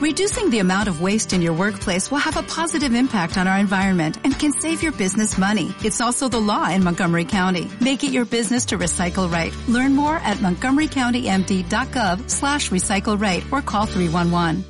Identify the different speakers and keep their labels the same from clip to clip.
Speaker 1: Reducing the amount of waste in your workplace will have a positive impact on our environment and can save your business money. It's also the law in Montgomery County. Make it your business to recycle right. Learn more at montgomerycountymd.gov slash recycle right or call 311.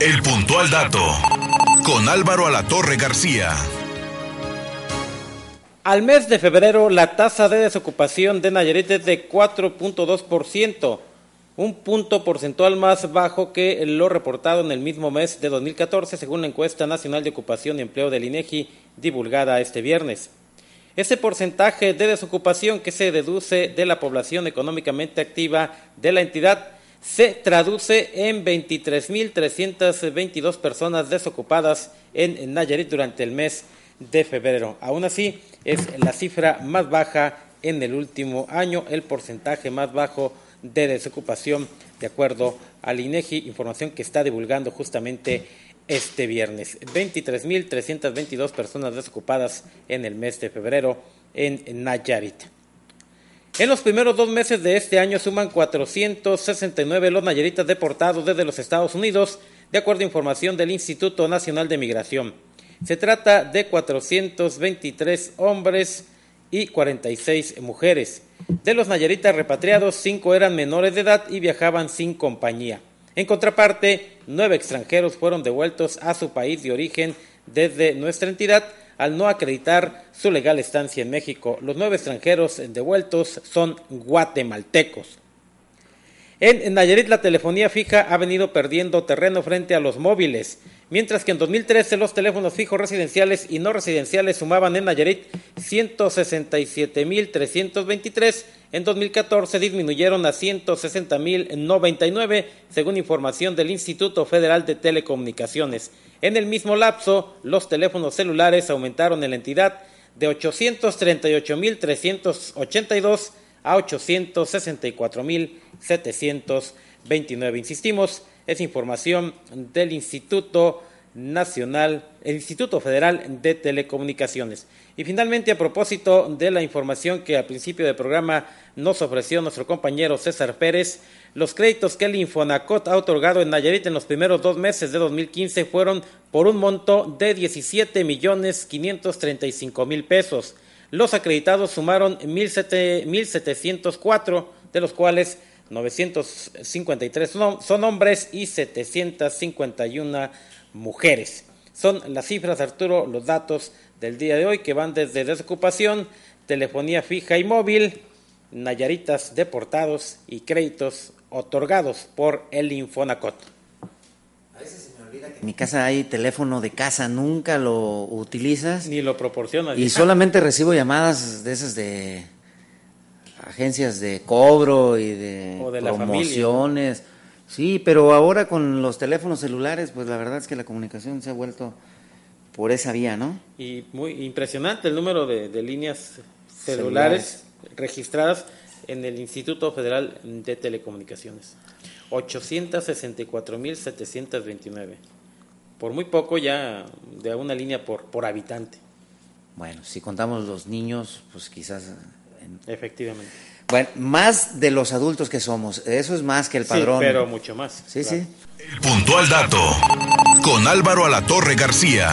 Speaker 2: El puntual dato con Álvaro Alatorre García.
Speaker 3: Al mes de febrero, la tasa de desocupación de Nayarit es de 4.2%, un punto porcentual más bajo que lo reportado en el mismo mes de 2014, según la encuesta nacional de ocupación y empleo del INEGI divulgada este viernes. Ese porcentaje de desocupación que se deduce de la población económicamente activa de la entidad se traduce en 23.322 personas desocupadas en Nayarit durante el mes de febrero. Aún así, es la cifra más baja en el último año, el porcentaje más bajo de desocupación, de acuerdo al INEGI, información que está divulgando justamente este viernes. 23.322 personas desocupadas en el mes de febrero en Nayarit. En los primeros dos meses de este año suman 469 los nayaritas deportados desde los Estados Unidos, de acuerdo a información del Instituto Nacional de Migración. Se trata de 423 hombres y 46 mujeres. De los nayaritas repatriados, cinco eran menores de edad y viajaban sin compañía. En contraparte, nueve extranjeros fueron devueltos a su país de origen desde nuestra entidad al no acreditar su legal estancia en México. Los nueve extranjeros devueltos son guatemaltecos. En Nayarit la telefonía fija ha venido perdiendo terreno frente a los móviles, mientras que en 2013 los teléfonos fijos residenciales y no residenciales sumaban en Nayarit 167.323, en 2014 disminuyeron a 160.099, según información del Instituto Federal de Telecomunicaciones. En el mismo lapso, los teléfonos celulares aumentaron en la entidad de 838.382 a 864.729. Insistimos, es información del Instituto Nacional, el Instituto Federal de Telecomunicaciones. Y finalmente, a propósito de la información que al principio del programa nos ofreció nuestro compañero César Pérez, los créditos que el Infonacot ha otorgado en Nayarit en los primeros dos meses de 2015 fueron por un monto de 17 millones 535 mil pesos. Los acreditados sumaron 1.704, de los cuales 953 son hombres y 751 mujeres. Son las cifras, Arturo, los datos del día de hoy que van desde desocupación, telefonía fija y móvil, Nayaritas deportados y créditos otorgados por el Infonacot.
Speaker 4: En mi casa hay teléfono de casa, nunca lo utilizas.
Speaker 3: Ni lo proporcionas.
Speaker 4: Y solamente recibo llamadas de esas de agencias de cobro y de, promociones. Sí, pero ahora con los teléfonos celulares, pues la verdad es que la comunicación se ha vuelto por esa vía, ¿no?
Speaker 3: Y muy impresionante el número de, líneas celulares, registradas en el Instituto Federal de Telecomunicaciones. 864.729. Por muy poco ya de una línea por, por habitante.
Speaker 4: Bueno, si contamos los niños, pues quizás...
Speaker 3: Efectivamente.
Speaker 4: Bueno, más de los adultos que somos, eso es más que el padrón.
Speaker 3: Sí, pero mucho más.
Speaker 4: Sí, sí.
Speaker 2: El puntual dato, con Álvaro Alatorre García.